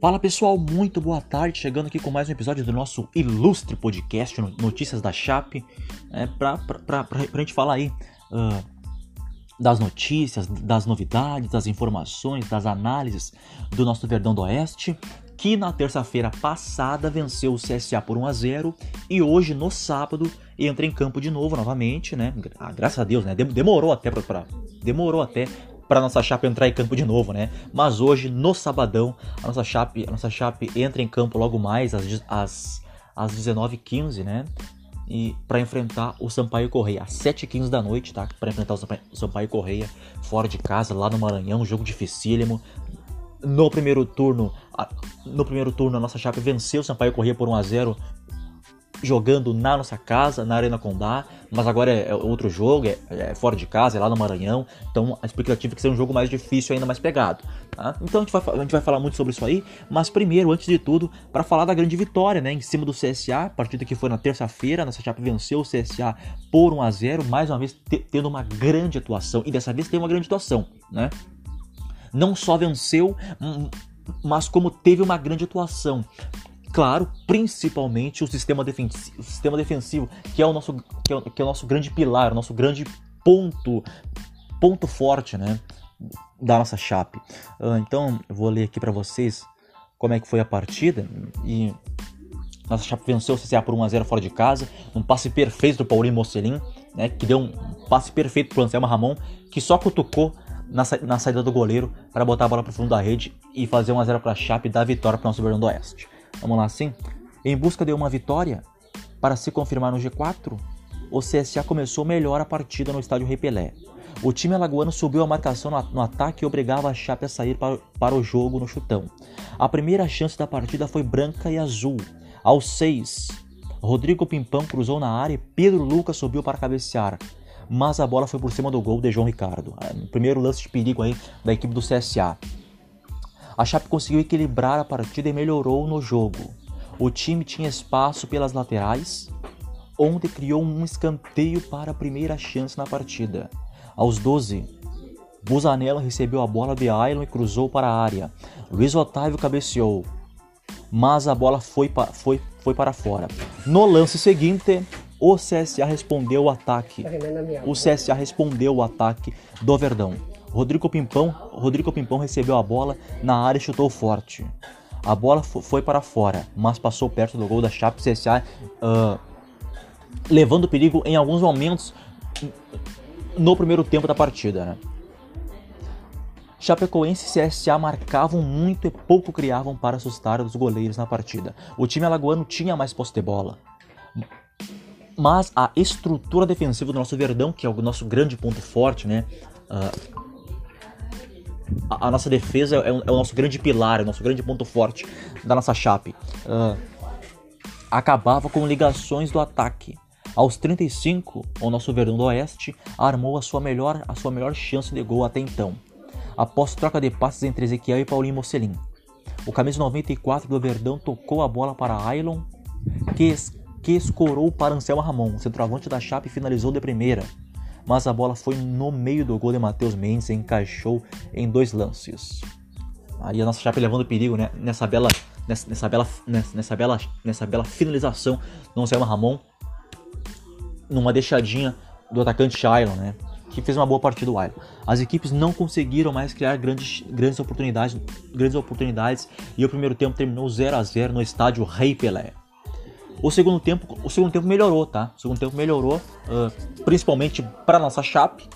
Fala pessoal, muito boa tarde, chegando aqui com mais um episódio do nosso ilustre podcast Notícias da Chape, é, pra, pra, pra, pra, pra gente falar aí uh, das notícias, das novidades, das informações, das análises do nosso Verdão do Oeste, que na terça-feira passada venceu o CSA por 1 a 0 e hoje no sábado entra em campo de novo novamente, né? Ah, graças a Deus, né? Demorou até para demorou até para nossa Chape entrar em campo de novo, né? Mas hoje, no sabadão, a nossa Chape, a nossa Chape entra em campo logo mais às, às, às 19h15, né? E para enfrentar o Sampaio Correia, às 7h15 da noite, tá? Para enfrentar o Sampaio, Sampaio Correia fora de casa, lá no Maranhão, jogo dificílimo. No primeiro turno, no primeiro turno a nossa Chape venceu o Sampaio Correia por 1 a 0 jogando na nossa casa, na Arena Condá, mas agora é, é outro jogo, é, é, fora de casa, é lá no Maranhão, então a expectativa é que seja um jogo mais difícil, ainda mais pegado. Tá? Então a gente, vai, a gente vai falar muito sobre isso aí, mas primeiro, antes de tudo, para falar da grande vitória, né, em cima do CSA, partida que foi na terça-feira, nossa chapa venceu o CSA por 1 a 0 mais uma vez tendo uma grande atuação, e dessa vez tem uma grande atuação, né? Não só venceu, mas como teve uma grande atuação claro, principalmente o sistema defensivo, o sistema defensivo que é o nosso, que é, que é o nosso grande pilar, o nosso grande ponto, ponto forte, né, da nossa chape. Uh, então, eu vou ler aqui para vocês como é que foi a partida e nossa chape venceu o CCA por 1 a 0 fora de casa, um passe perfeito do Paulinho Mocelin, né, que deu um passe perfeito pro Anselmo Ramon, que só cutucou na, sa na saída do goleiro para botar a bola pro fundo da rede e fazer 1 a 0 para a Chape e dar vitória para o nosso Berlão do Oeste. Vamos lá assim? Em busca de uma vitória para se confirmar no G4, o CSA começou melhor a partida no estádio Rei Pelé. O time alagoano subiu a marcação no ataque e obrigava a Chape a sair para, o jogo no chutão. A primeira chance da partida foi branca e azul. Aos 6, Rodrigo Pimpão cruzou na área e Pedro Lucas subiu para cabecear. Mas a bola foi por cima do gol de João Ricardo. É, primeiro lance de perigo aí da equipe do CSA. A Chape conseguiu equilibrar a partida e melhorou no jogo. O time tinha espaço pelas laterais, onde criou um escanteio para a primeira chance na partida. Aos 12, Busanello recebeu a bola de Ailon e cruzou para a área. Luiz Otávio cabeceou, mas a bola foi, foi, foi para fora. No lance seguinte, o CSA respondeu o ataque. Tá o CSA respondeu o ataque do Verdão. Rodrigo Pimpão, Rodrigo Pimpão recebeu a bola na área e chutou forte. A bola foi para fora, mas passou perto do gol da Chape CSA, uh, levando perigo em alguns momentos no primeiro tempo da partida. Né? Chapecoense e CSA marcavam muito e pouco criavam para assustar os goleiros na partida. O time alagoano tinha mais posse de bola. Mas a estrutura defensiva do nosso Verdão, que é o nosso grande ponto forte, né? Uh, a, a nossa defesa é, é, o nosso grande pilar, é o nosso grande ponto forte da nossa chape. Uh, acabava com ligações do ataque. Aos 35, o nosso Verdão do Oeste armou a sua melhor, a sua melhor chance de gol até então, após troca de passes entre Ezequiel e Paulinho Mocelin. O camisa 94 do Verdão tocou a bola para Ailon, que, que escorou para Anselmo Ramon, centroavante da Chape, finalizou de primeira mas a bola foi no meio do gol de Matheus Mendes e encaixou em dois lances. Aí a nossa Chape levando perigo né? nessa bela nessa, nessa bela nessa, nessa, bela nessa bela finalização do Anselmo Ramon numa deixadinha do atacante Shailon, né? Que fez uma boa partida do Ailon. As equipes não conseguiram mais criar grandes, grandes oportunidades, grandes oportunidades e o primeiro tempo terminou 0 a 0 no estádio Rei Pelé. O segundo tempo, o segundo tempo melhorou, tá? O segundo tempo melhorou, uh, principalmente para nossa Chape.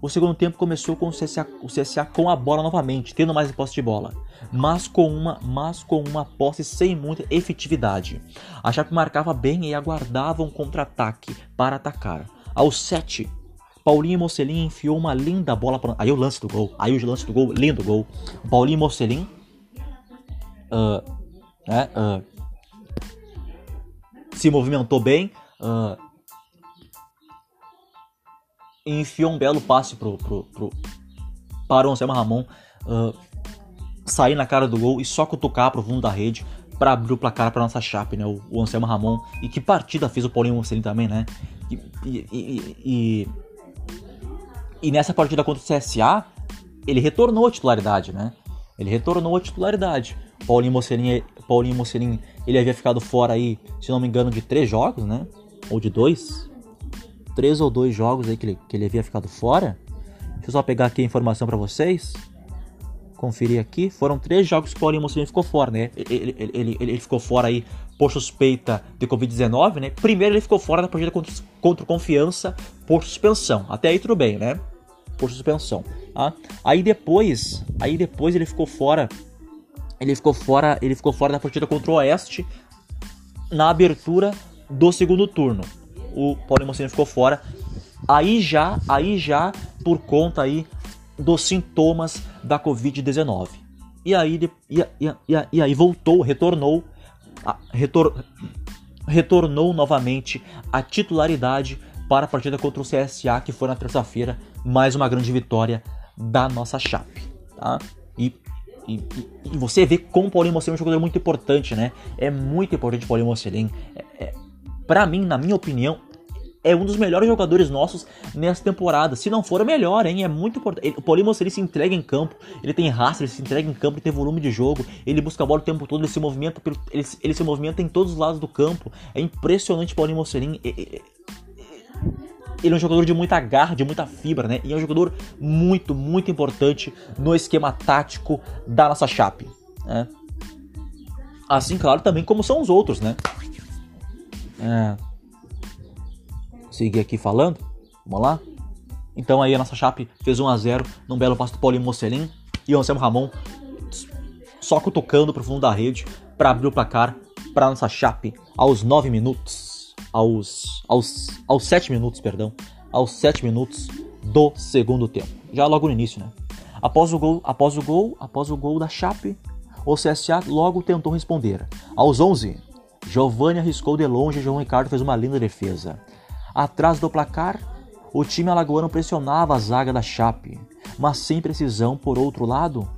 O segundo tempo começou com o CSA, o CSA com a bola novamente, tendo mais posse de bola, mas com uma, mas com uma posse sem muita efetividade. A Chape marcava bem e aguardava um contra-ataque para atacar. Aos 7, Paulinho Mocelin enfiou uma linda bola para aí o lance do gol, aí o lance do gol, lindo gol. Paulinho Mocelin uh, né, uh, se movimentou bem. Uh, enfiou um belo passe pro, pro, pro, para o Anselmo Ramon uh, sair na cara do gol e só cutucar pro fundo da rede para abrir o placar para nossa chape, né? O, o, Anselmo Ramon. E que partida fez o Paulinho Mocelin também, né? E, e, e, e, nessa partida contra o CSA, ele retornou à titularidade, né? Ele retornou à titularidade. Paulinho Mocelin, Paulinho Mocelin, ele havia ficado fora aí, se não me engano, de três jogos, né? Ou de dois? Três ou dois jogos aí que ele, que ele havia ficado fora. Deixa eu só pegar aqui a informação para vocês. Conferir aqui. Foram três jogos que o Paulinho Mocelin ficou fora, né? Ele, ele, ele, ele ficou fora aí por suspeita de Covid-19, né? Primeiro ele ficou fora da partida contra, contra Confiança por suspensão. Até aí tudo bem, né? Por suspensão. Tá? Aí depois, aí depois ele ficou fora ele ficou fora, ele ficou fora da partida contra o Oeste na abertura do segundo turno. O Paulo Mocini ficou fora. Aí já, aí já por conta aí dos sintomas da Covid-19. E aí, e, e, e, aí voltou, retornou, retor, retornou novamente a titularidade para a partida contra o CSA, que foi na terça-feira, mais uma grande vitória da nossa Chape, tá? E e, e, e, você vê como o Paulinho Mocelin é um jogador muito importante, né? É muito importante o Paulinho Mocelin. É, é, pra mim, na minha opinião, é um dos melhores jogadores nossos nessa temporada. Se não for o melhor, hein? É muito importante. O Paulinho Mocelin se entrega em campo, ele tem raça, ele se entrega em campo, ele tem volume de jogo, ele busca a bola o tempo todo, ele se movimenta, ele, ele se movimenta em todos os lados do campo. É impressionante o Paulinho Mocelin. É, é, é ele é um jogador de muita garra, de muita fibra, né? E é um jogador muito, muito importante no esquema tático da nossa Chape. Né? Assim, claro, também como são os outros, né? É... Seguir aqui falando. Vamos lá? Então aí a nossa Chape fez 1 a 0 num belo passo do Paulinho Mocelin e o Anselmo Ramon só cutucando pro fundo da rede para abrir o placar para nossa Chape aos 9 minutos aos, aos, aos 7 minutos, perdão, aos 7 minutos do segundo tempo. Já logo no início, né? Após o gol, após o gol, após o gol da Chape, o CSA logo tentou responder. Aos 11, Giovanni arriscou de longe e João Ricardo fez uma linda defesa. Atrás do placar, o time alagoano pressionava a zaga da Chape, mas sem precisão por outro lado.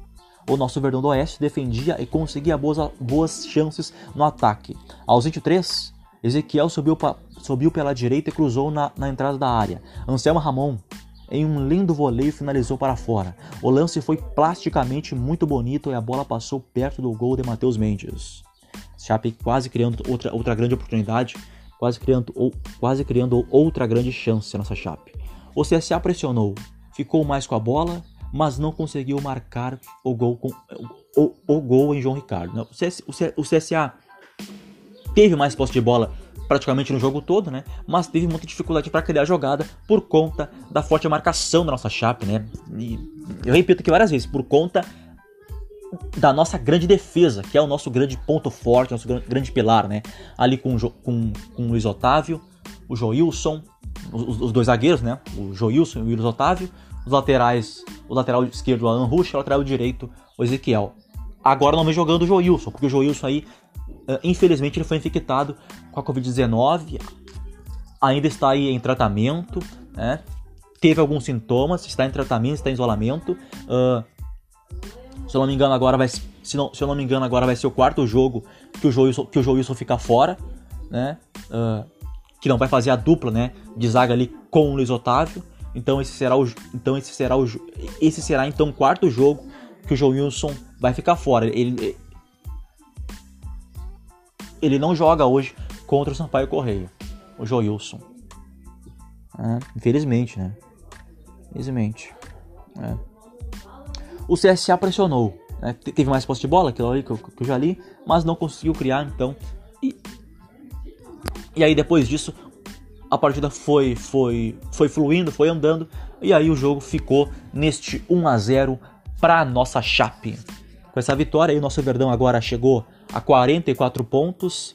O nosso Verdão do Oeste defendia e conseguia boas, boas chances no ataque. Aos 23, Ezequiel subiu, subiu pela direita e cruzou na, na entrada da área. Anselmo Ramon, em um lindo voleio, finalizou para fora. O lance foi plasticamente muito bonito e a bola passou perto do gol de Matheus Mendes. Chape quase criando outra, outra grande oportunidade, quase criando, ou, quase criando outra grande chance nessa Chape. O CSA pressionou, ficou mais com a bola, mas não conseguiu marcar o gol, com, o, o, o gol em João Ricardo. O CSA teve mais posse de bola praticamente no jogo todo, né? Mas teve muita dificuldade para criar jogada por conta da forte marcação da nossa Chape, né? E eu repito aqui várias vezes, por conta da nossa grande defesa, que é o nosso grande ponto forte, nosso grande pilar, né? Ali com, com, com o Luiz Otávio, o Joilson, os, os dois zagueiros, né? O Joilson e o Luiz Otávio, os laterais, o lateral esquerdo, o Alan Rush, o lateral direito, o Ezequiel. Agora não vem jogando o Joilson, porque o Joilson aí infelizmente ele foi infectado com a Covid-19, ainda está aí em tratamento, né? teve alguns sintomas, está em tratamento, está em isolamento. Uh, se eu não me engano agora vai, se, não, se eu não me engano agora vai ser o quarto jogo que o Joilson, que o Joilson fica fora, né? Uh, que não vai fazer a dupla, né? De zaga ali com o Luiz Otávio. Então esse será o, então esse será o, esse será então o quarto jogo que o Joilson vai ficar fora. Ele, ele não joga hoje contra o Sampaio Correia, o Joilson. É, infelizmente, né? Infelizmente. É. O CSA pressionou. Né? Teve mais posse de bola, aquilo ali que eu, que eu, já li, mas não conseguiu criar, então. E, e aí depois disso, a partida foi, foi, foi fluindo, foi andando, e aí o jogo ficou neste 1 a 0 para nossa Chape. Com essa vitória aí, o nosso Verdão agora chegou a 44 pontos.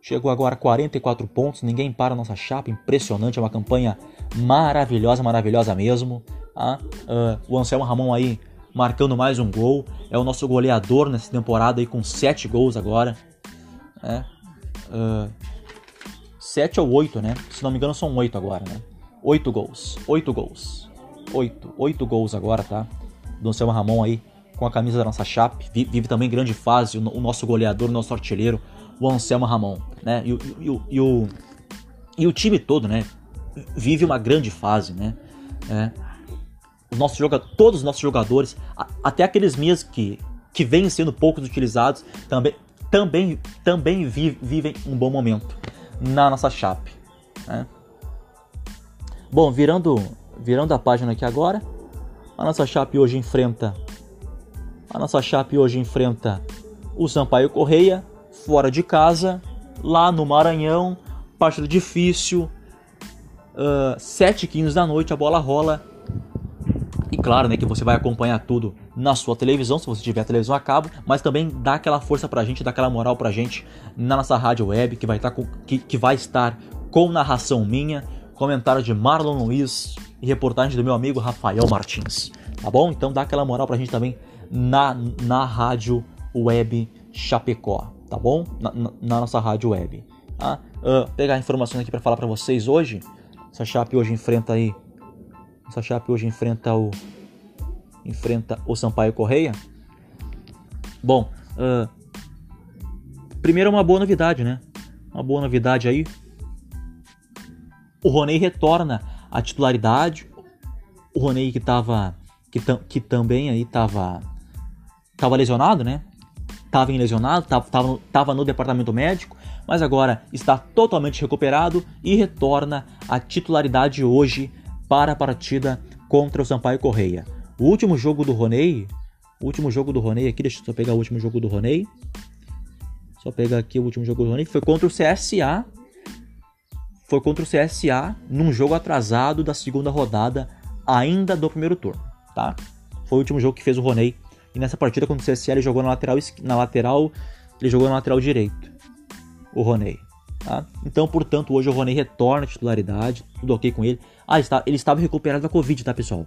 Chegou agora a 44 pontos, ninguém para a nossa chapa, impressionante, é uma campanha maravilhosa, maravilhosa mesmo. Ah, uh, o Anselmo Ramon aí marcando mais um gol, é o nosso goleador nessa temporada aí com 7 gols agora. É, uh, 7 ou 8, né? Se não me engano são 8 agora, né? 8 gols, 8 gols, 8, 8 gols agora, tá? Do Anselmo Ramon aí com a camisa da nossa chape, vive também grande fase o nosso goleador, o nosso artilheiro, o Anselmo Ramon, né? E, e, e, o, e o time todo, né? Vive uma grande fase, né? É, os nossos jogadores, todos os nossos jogadores, até aqueles mesmos que, que vêm sendo poucos utilizados, também, também, também vi, vivem um bom momento na nossa chape. Né? Bom, virando, virando a página aqui agora, a nossa chape hoje enfrenta a nossa chape hoje enfrenta o Sampaio Correia fora de casa, lá no Maranhão, partida difícil, uh, 7h15 da noite a bola rola. E claro, né, que você vai acompanhar tudo na sua televisão, se você tiver televisão a cabo, mas também dá aquela força pra gente, dá aquela moral pra gente na nossa rádio web, que vai tá com, que, que vai estar com narração minha, comentário de Marlon Luiz e reportagem do meu amigo Rafael Martins. Tá bom? Então dá aquela moral pra gente também na, na rádio web Chapecó, tá bom? Na, na, na nossa rádio web. Uh, pegar informações aqui para falar para vocês hoje. Essa Chape hoje enfrenta aí. Essa Chape hoje enfrenta o enfrenta o Sampaio Correia. Bom, uh, primeiro uma boa novidade, né? Uma boa novidade aí. O Roney retorna à titularidade. O Roney que tava que, tam, que também aí tava tava lesionado, né? Tava lesionado, tava, tava no departamento médico, mas agora está totalmente recuperado e retorna à titularidade hoje para a partida contra o Sampaio Correia. O último jogo do Roney, o último jogo do Roney aqui, deixa eu só pegar o último jogo do Roney. Só pegar aqui o último jogo do Roney, foi contra o CSA. Foi contra o CSA num jogo atrasado da segunda rodada, ainda do primeiro turno, tá? Foi o último jogo que fez o Roney. E nessa partida contra o CSA ele jogou na lateral, na lateral, ele jogou na lateral direito. O Roney. Tá? Então, portanto, hoje o Roney retorna à titularidade, tudo ok com ele. Ah, ele, estava recuperado da Covid, tá, pessoal?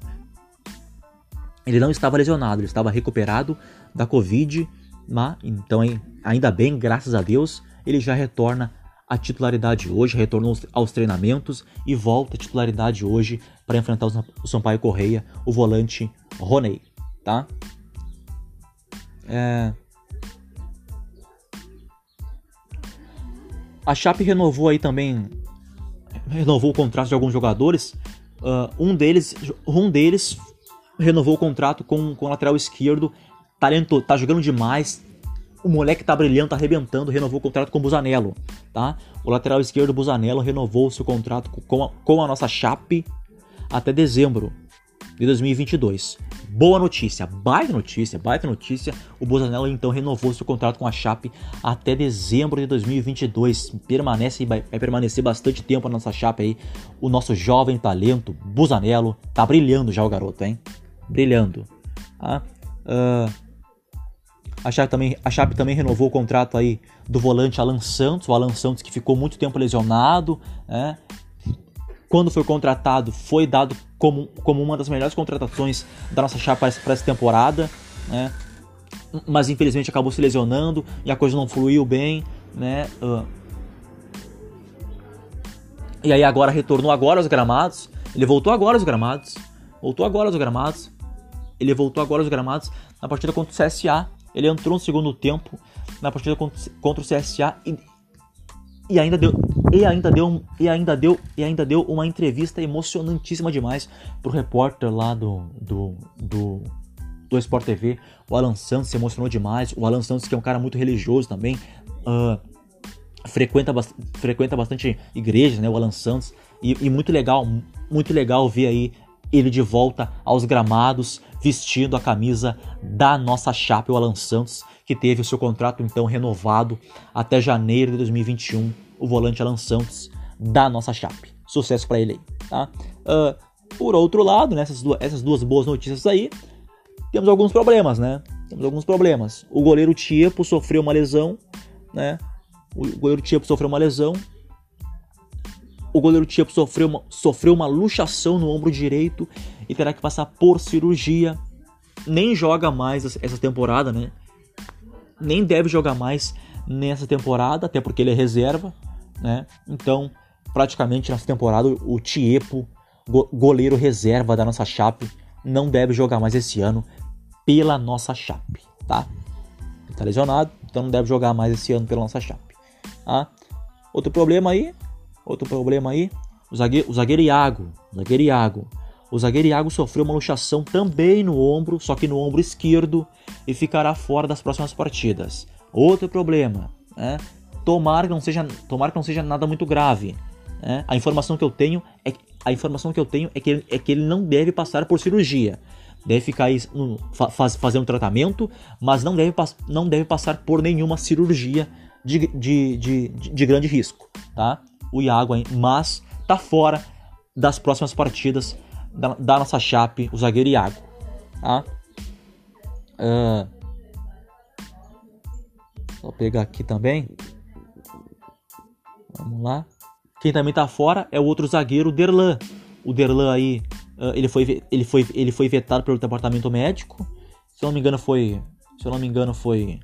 Ele não estava lesionado, ele estava recuperado da Covid, mas, então ainda bem, graças a Deus, ele já retorna à titularidade hoje, retornou aos treinamentos e volta à titularidade hoje para enfrentar o Sampaio Correia, o volante Roney, tá? É... A Chape renovou aí também, renovou o contrato de alguns jogadores. Uh, um deles, um deles renovou o contrato com, com o lateral esquerdo. Talento, tá jogando demais. O moleque tá brilhando, tá arrebentando. Renovou o contrato com o Busanello, tá? O lateral esquerdo Busanello renovou seu contrato com a, com a nossa Chape até dezembro de 2022. Boa notícia, baita notícia, baita notícia. O Busanello então renovou seu contrato com a Chape até dezembro de 2022. Permanece vai, permanecer bastante tempo a nossa Chape aí. O nosso jovem talento Busanello tá brilhando já o garoto, hein? brilhando. Tá? Uh, a, Chape também, a Chape também renovou o contrato aí do volante Alan Santos, o Alan Santos que ficou muito tempo lesionado, né? Quando foi contratado, foi dado como, como uma das melhores contratações da nossa Chape para essa temporada, né? Mas infelizmente acabou se lesionando e a coisa não fluiu bem, né? Uh, e aí agora retornou agora aos gramados. Ele voltou agora aos gramados. Voltou agora aos gramados. Ele voltou agora aos gramados na partida contra o CSA. Ele entrou no segundo tempo na partida contra, o CSA e, e ainda deu e ainda deu e ainda deu e ainda deu uma entrevista emocionantíssima demais pro repórter lá do do, do do Sport TV, o Alan Santos se emocionou demais. O Alan Santos, que é um cara muito religioso também, uh, frequenta, frequenta bastante igrejas, né? O Alan Santos. E, e, muito legal, muito legal ver aí ele de volta aos gramados, vestindo a camisa da nossa chapa, o Alan Santos, que teve o seu contrato então renovado até janeiro de 2021, o volante Alan Santos da nossa chape. Sucesso para ele aí, tá? Uh, por outro lado, né, essas, duas, essas duas boas notícias aí, temos alguns problemas, né? Temos alguns problemas. O goleiro Tiepo sofreu uma lesão, né? O goleiro Tiepo sofreu uma lesão, o goleiro Tiepo sofreu uma, sofreu uma luxação no ombro direito e terá que passar por cirurgia. Nem joga mais essa temporada, né? Nem deve jogar mais nessa temporada, até porque ele é reserva, né? Então, praticamente nessa temporada, o Tiepo, goleiro reserva da nossa Chape, não deve jogar mais esse ano pela nossa Chape, tá? Ele tá lesionado, então não deve jogar mais esse ano pela nossa Chape, tá? Outro problema aí Outro problema aí, o zagueiro, o zagueiro Iago. O zagueiro Iago. O zagueiro Iago sofreu uma luxação também no ombro, só que no ombro esquerdo, e ficará fora das próximas partidas. Outro problema, né? Tomar que não seja, tomar que não seja nada muito grave. Né? A informação que eu tenho é a informação que eu tenho é que, ele, é que ele não deve passar por cirurgia. Deve ficar aí, faz, fazer um tratamento, mas não deve, não deve passar por nenhuma cirurgia de, de, de, de grande risco, tá? O Iago, mas tá fora das próximas partidas da, da nossa chape, o zagueiro Iago. Tá? Uh, vou pegar aqui também. Vamos lá. Quem também tá fora é o outro zagueiro, o Derlan. O Derlan aí, uh, ele, foi, ele, foi, ele foi vetado pelo departamento médico. Se eu não me engano, foi. Se eu não me engano, foi.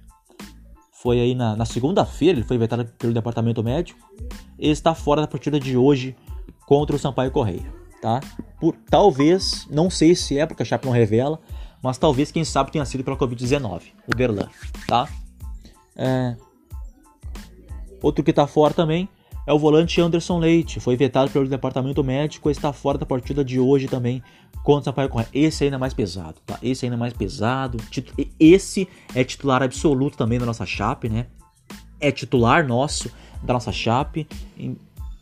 Foi aí na, na segunda-feira, ele foi vetado pelo departamento médico. Ele está fora da partida de hoje contra o Sampaio Correia tá? Por, talvez, não sei se é porque a Chape não revela, mas talvez, quem sabe, tenha sido pela Covid-19, o Derlan, tá? É... Outro que tá fora também é o volante Anderson Leite, foi vetado pelo departamento médico e está fora da partida de hoje também contra o Sampaio Correia. Esse ainda é mais pesado, tá? Esse ainda é mais pesado. Esse é titular absoluto também da nossa Chape, né? É titular nosso da nossa Chape.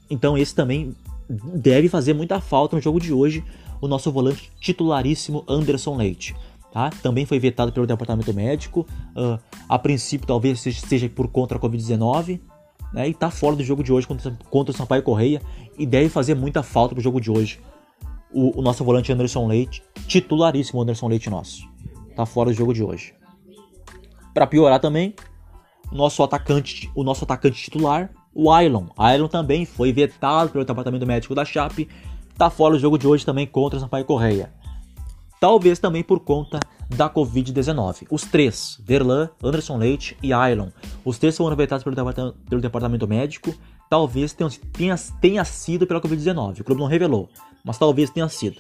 Então esse também deve fazer muita falta no jogo de hoje o nosso volante titularíssimo Anderson Leite. Tá? Também foi vetado pelo departamento médico. Uh, a princípio, talvez seja por contra a Covid-19. Né? E está fora do jogo de hoje contra, contra o Sampaio Correia. E deve fazer muita falta pro jogo de hoje. O, o, nosso volante Anderson Leite, titularíssimo Anderson Leite nosso. Tá fora do jogo de hoje. Para piorar também, o nosso atacante, o nosso atacante titular, o Ailon. Ailon também foi vetado pelo departamento médico da Chape, tá fora do jogo de hoje também contra o Sampaio Correia. Talvez também por conta da Covid-19. Os três, Verlan, Anderson Leite e Ailon, os três foram vetados pelo departamento, pelo departamento médico. Talvez tenha, tenha, tenha sido pela Covid-19. O clube não revelou, mas talvez tenha sido.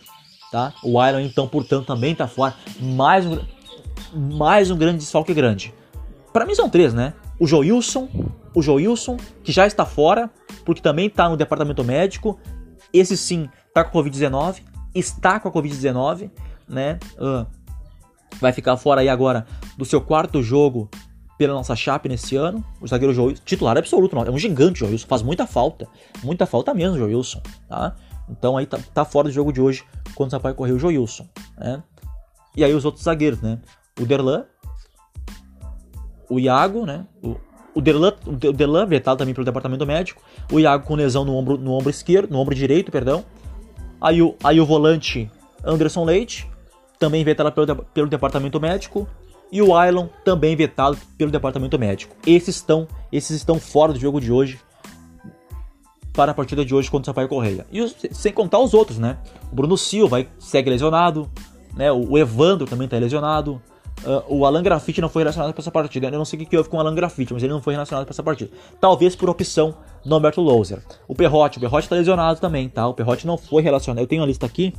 Tá? O Ailon, então, portanto, também tá fora. Mais um, mais um grande desfalque grande. Para mim são três, né? O Joilson, o Joilson, que já está fora, porque também está no departamento médico. Esse sim está com Covid-19, está com a Covid-19, né? Uh, vai ficar fora aí agora do seu quarto jogo pela nossa chape nesse ano. O zagueiro Joilson, titular absoluto, não, é um gigante o Joilson, faz muita falta, muita falta mesmo o Joilson, tá? Então aí tá, tá, fora do jogo de hoje quando o Sampaio correu o Joilson, né? E aí os outros zagueiros, né? O Derlan, o Iago, né? O, o Derlan, o Derlan vetado também pelo departamento médico. O Iago com lesão no ombro, no ombro esquerdo, no ombro direito, perdão. Aí o, aí o volante Anderson Leite, também vetado pelo, pelo departamento médico. E o Ailon, também vetado pelo departamento médico. Esses estão, esses estão fora do jogo de hoje. Para a partida de hoje contra o Sampaio Correia. E os, sem contar os outros, né? O Bruno Silva segue lesionado. Né? O Evandro também está lesionado. Uh, o Alan Graffiti não foi relacionado para essa partida. Eu não sei o que houve com o Alan Graffiti, mas ele não foi relacionado para essa partida. Talvez por opção do Alberto Louser. O Perrote, o Perrote tá lesionado também, tá? O Perrote não foi relacionado. Eu tenho a lista aqui.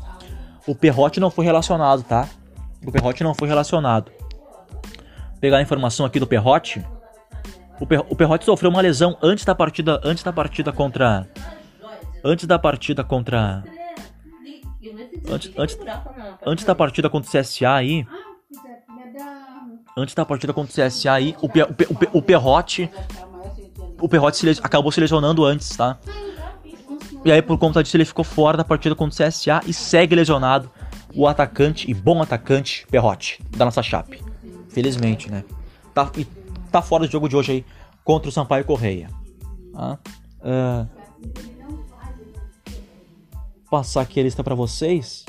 O Perrote não foi relacionado, tá? O Perrote não foi relacionado. Vou pegar a informação aqui do Perrote. O, per o sofreu uma lesão antes da partida, antes da partida contra antes da partida contra antes, antes, antes da partida contra o CSA aí, antes da partida contra o CSA aí, o, Pe, o, Pe, o, o. O se, acabou se lesionando antes, tá? E aí, por conta disso, ele ficou fora da partida contra o CSA e segue lesionado o atacante e bom atacante Perrote, da nossa chape. Felizmente, né? Tá, e tá fora do jogo de hoje aí contra o Sampaio Correia. Tá? Uh, passar aqui a lista para vocês,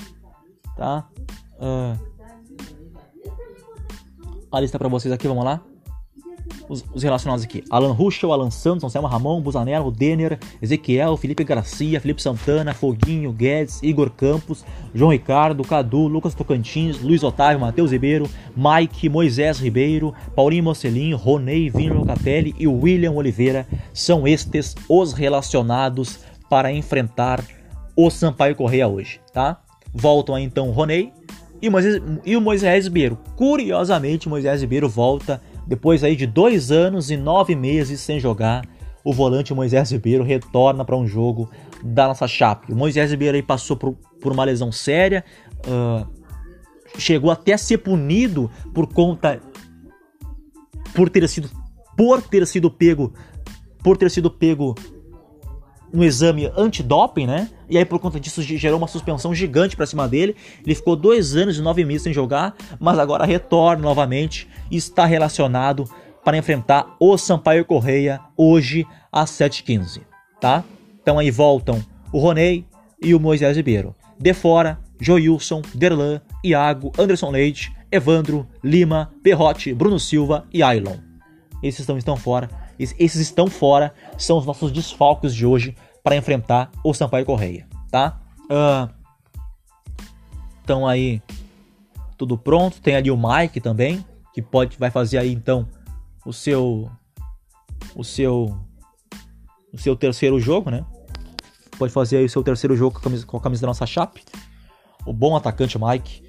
tá? A lista para vocês aqui, vamos lá? Os, os, relacionados aqui: Alan Ruschel, Alan Santos, Anselmo Ramon, Busanello, Denner, Ezequiel, Felipe Garcia, Felipe Santana, Foguinho, Guedes, Igor Campos, João Ricardo, Cadu, Lucas Tocantins, Luiz Otávio, Matheus Ribeiro, Mike, Moisés Ribeiro, Paulinho Mocelinho, Ronei, Vino Locatelli e William Oliveira são estes os relacionados para enfrentar o Sampaio Correia hoje, tá? Voltam aí então Ronei, e, Moisés, e o Moisés Ribeiro. Curiosamente, Moisés Ribeiro volta depois aí de dois anos e nove meses sem jogar. O volante Moisés Ribeiro retorna para um jogo da nossa Chape. O Moisés Ribeiro aí passou por, por uma lesão séria, uh, chegou até a ser punido por conta por ter sido por ter sido pego por ter sido pego no exame antidoping, né? E aí por conta disso gerou uma suspensão gigante para cima dele. Ele ficou dois anos e nove meses sem jogar, mas agora retorna novamente e está relacionado para enfrentar o Sampaio Correia hoje às 7h15, tá? Então aí voltam o Roney e o Moisés Ribeiro. De fora, Joilson, Derlan, Iago, Anderson Leite, Evandro, Lima, Perrote, Bruno Silva e Ailon. Esses estão, estão fora. Esses estão fora, são os nossos desfalques de hoje para enfrentar o Sampaio Correia, tá? Uh, então aí tudo pronto. Tem ali o Mike também, que pode vai fazer aí então o seu o seu o seu terceiro jogo, né? Pode fazer aí o seu terceiro jogo com a camisa, com a camisa da nossa chape. O bom atacante Mike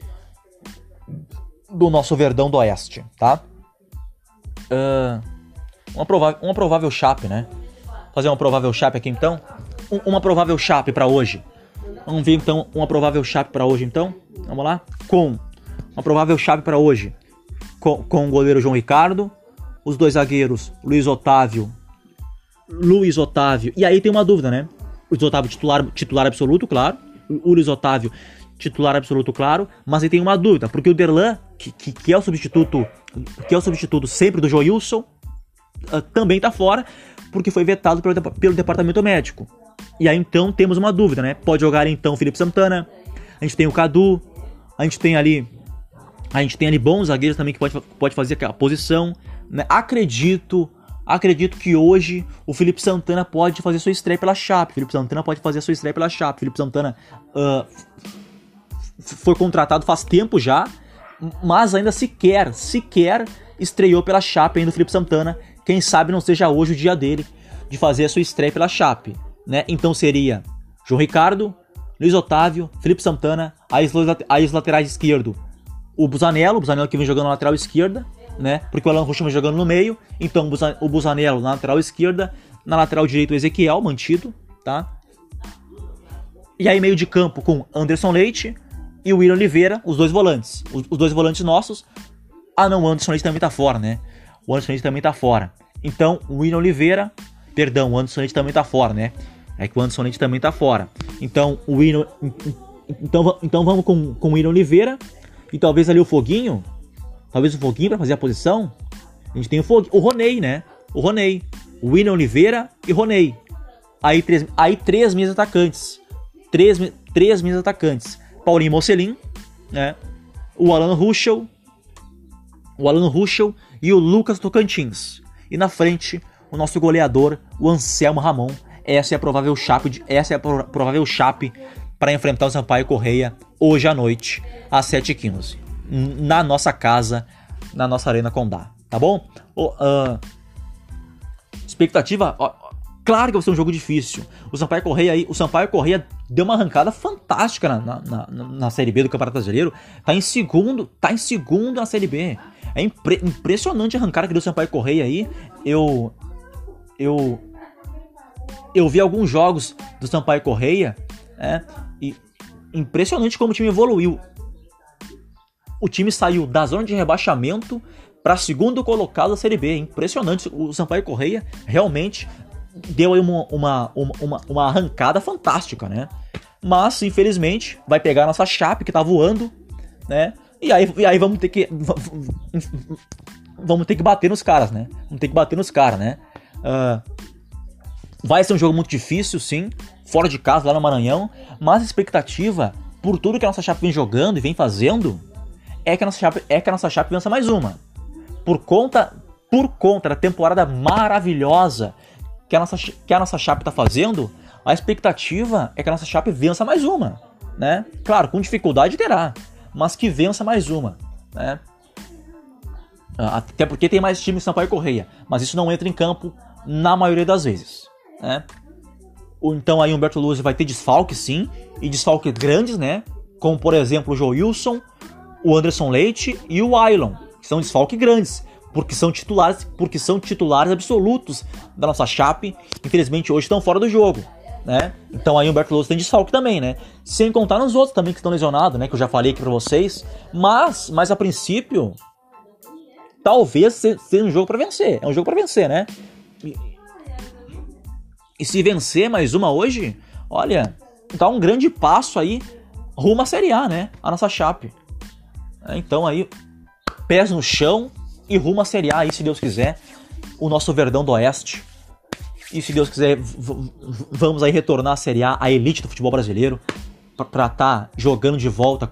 do nosso Verdão do Oeste, tá? Uh, uma, provável, uma provável chape, né? Fazer uma provável chape aqui então. Um, uma provável chape para hoje. Vamos ver então uma provável chape para hoje então. Vamos lá? Com uma provável chape para hoje. Com, com o goleiro João Ricardo, os dois zagueiros Luiz Otávio, Luiz Otávio. E aí tem uma dúvida, né? Luiz Otávio titular, titular absoluto, claro. O Luiz Otávio titular absoluto, claro, mas aí tem uma dúvida, porque o Derlan, que, que, que é o substituto, que é o substituto sempre do Joilson, uh, também tá fora, porque foi vetado pelo, pelo departamento médico. E aí então temos uma dúvida, né? Pode jogar então o Felipe Santana, a gente tem o Cadu, a gente tem ali a gente tem ali bons zagueiros também que pode, pode fazer a posição, né? Acredito Acredito que hoje o Felipe Santana pode fazer sua estreia pela Chape. Felipe Santana pode fazer sua estreia pela Chape. Felipe Santana uh, foi contratado faz tempo já, mas ainda sequer, sequer estreou pela Chape ainda o Felipe Santana. Quem sabe não seja hoje o dia dele de fazer a sua estreia pela Chape, né? Então seria João Ricardo, Luiz Otávio, Felipe Santana, aí os laterais esquerdo, o Busanello, o Busanello que vem jogando na lateral esquerda, né? Porque o Alan Rocha vem jogando no meio, então o Busanello na lateral esquerda, na lateral direito o Ezequiel mantido, tá? E aí meio de campo com Anderson Leite, e o William Oliveira, os dois volantes. Os, os dois volantes nossos. Ah, não, o Anderson Leite também tá fora, né? O Anderson Leite também tá fora. Então, o William Oliveira, perdão, o Anderson Leite também tá fora, né? É que o Anderson Leite também tá fora. Então, o William. Então, então vamos com, com o William Oliveira. E talvez ali o Foguinho. Talvez o Foguinho para fazer a posição. A gente tem o Foguinho. O Roney, né? O Roney. O William Oliveira e Roney. Aí três, aí três minhas atacantes. Três, três minhas atacantes. Paulinho Mocelin, né? O Alan Ruschel, o Alan Ruschel e o Lucas Tocantins. E na frente, o nosso goleador, o Anselmo Ramon. Essa é a provável chape, de, essa é a provável chape para enfrentar o Sampaio Correia hoje à noite, às 7h15. Na nossa casa, na nossa Arena Condá, tá bom? uh, expectativa, Claro que vai ser um jogo difícil. O Sampaio Correia aí, o Sampaio Correia deu uma arrancada fantástica na, na, na, na Série B do Campeonato Brasileiro. Tá em segundo, tá em segundo na Série B. É impre, impressionante a arrancada que deu o Sampaio Correia aí. Eu eu eu vi alguns jogos do Sampaio Correia, é, e impressionante como o time evoluiu. O time saiu da zona de rebaixamento para segundo colocado da Série B. Impressionante. O Sampaio Correia realmente deu aí uma, uma, uma, uma arrancada fantástica, né? Mas, infelizmente, vai pegar a nossa chape que tá voando, né? E aí, e aí vamos ter que. Vamos ter que bater nos caras, né? Vamos ter que bater nos caras, né? Uh, vai ser um jogo muito difícil, sim. Fora de casa, lá no Maranhão. Mas a expectativa, por tudo que a nossa chape vem jogando e vem fazendo, é que a nossa chape, é que a nossa chape vença mais uma. Por conta, por conta da temporada maravilhosa que a nossa, que a nossa Chape está fazendo, a expectativa é que a nossa Chape vença mais uma, né? Claro, com dificuldade terá, mas que vença mais uma, né? Ah, até porque tem mais time Sampaio Correia, mas isso não entra em campo na maioria das vezes, né? Então aí Humberto Luz vai ter desfalque sim, e desfalque grandes, né? Como por exemplo o Joe Wilson, o Anderson Leite e o Ailon, que são desfalque grandes porque são titulares, porque são titulares absolutos da nossa Chape. Infelizmente hoje estão fora do jogo, né? Então aí o Humberto Lousa tem desfalque também, né? Sem contar nos outros também que estão lesionados, né? Que eu já falei aqui pra vocês. Mas, mas a princípio, talvez seja um jogo para vencer. É um jogo para vencer, né? E, e se vencer mais uma hoje, olha, dá um grande passo aí rumo à Série A, né? A nossa Chape. É, então aí, pés no chão e rumo à Série A aí, se Deus quiser. O nosso Verdão do Oeste e se Deus quiser, vamos aí retornar à Série A, a elite do futebol brasileiro, para estar tá jogando de volta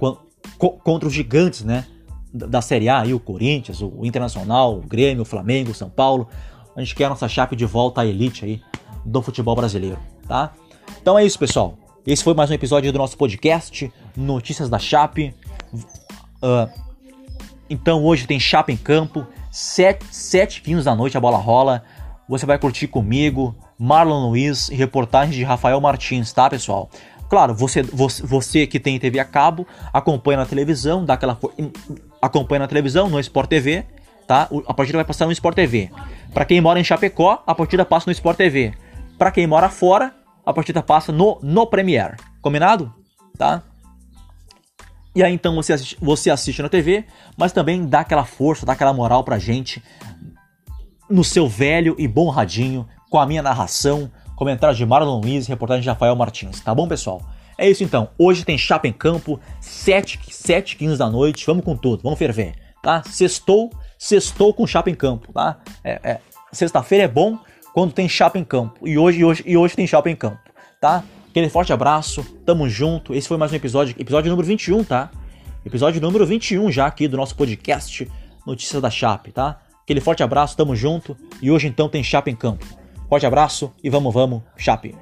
contra os gigantes, né? Da Série A, aí, o Corinthians, o Internacional, o Grêmio, o Flamengo, o São Paulo. A gente quer a nossa chape de volta à elite aí do futebol brasileiro, tá? Então é isso, pessoal. Esse foi mais um episódio do nosso podcast, Notícias da Chape. Uh, então hoje tem Chape em campo, 7, 7 15 da noite a bola rola. Você vai curtir comigo, Marlon Luiz e reportagens de Rafael Martins, tá, pessoal? Claro, você, você, você que tem TV a cabo, acompanha na televisão, dá aquela acompanha na televisão, no Sport TV, tá? A partida vai passar no Sport TV. Para quem mora em Chapecó, a partida passa no Sport TV. Para quem mora fora, a partida passa no no Premiere. Combinado? Tá? E aí então você assiste, você assiste na TV, mas também dá aquela força, dá aquela moral pra gente no seu velho e bom radinho, com a minha narração, comentários de Marlon Luiz reportagem de Rafael Martins, tá bom, pessoal? É isso então, hoje tem chapa em campo, 7, 7 15 da noite, vamos com tudo, vamos ferver, tá? Sextou, sextou com chapa em campo, tá? É, é, Sexta-feira é bom quando tem chapa em campo, e hoje, e hoje, e hoje tem chapa em campo, tá? Aquele forte abraço, tamo junto, esse foi mais um episódio, episódio número 21, tá? Episódio número 21 já aqui do nosso podcast Notícias da Chape, tá? Aquele forte abraço, tamo junto. E hoje então tem Chape em campo. Forte abraço e vamos, vamos, Chape.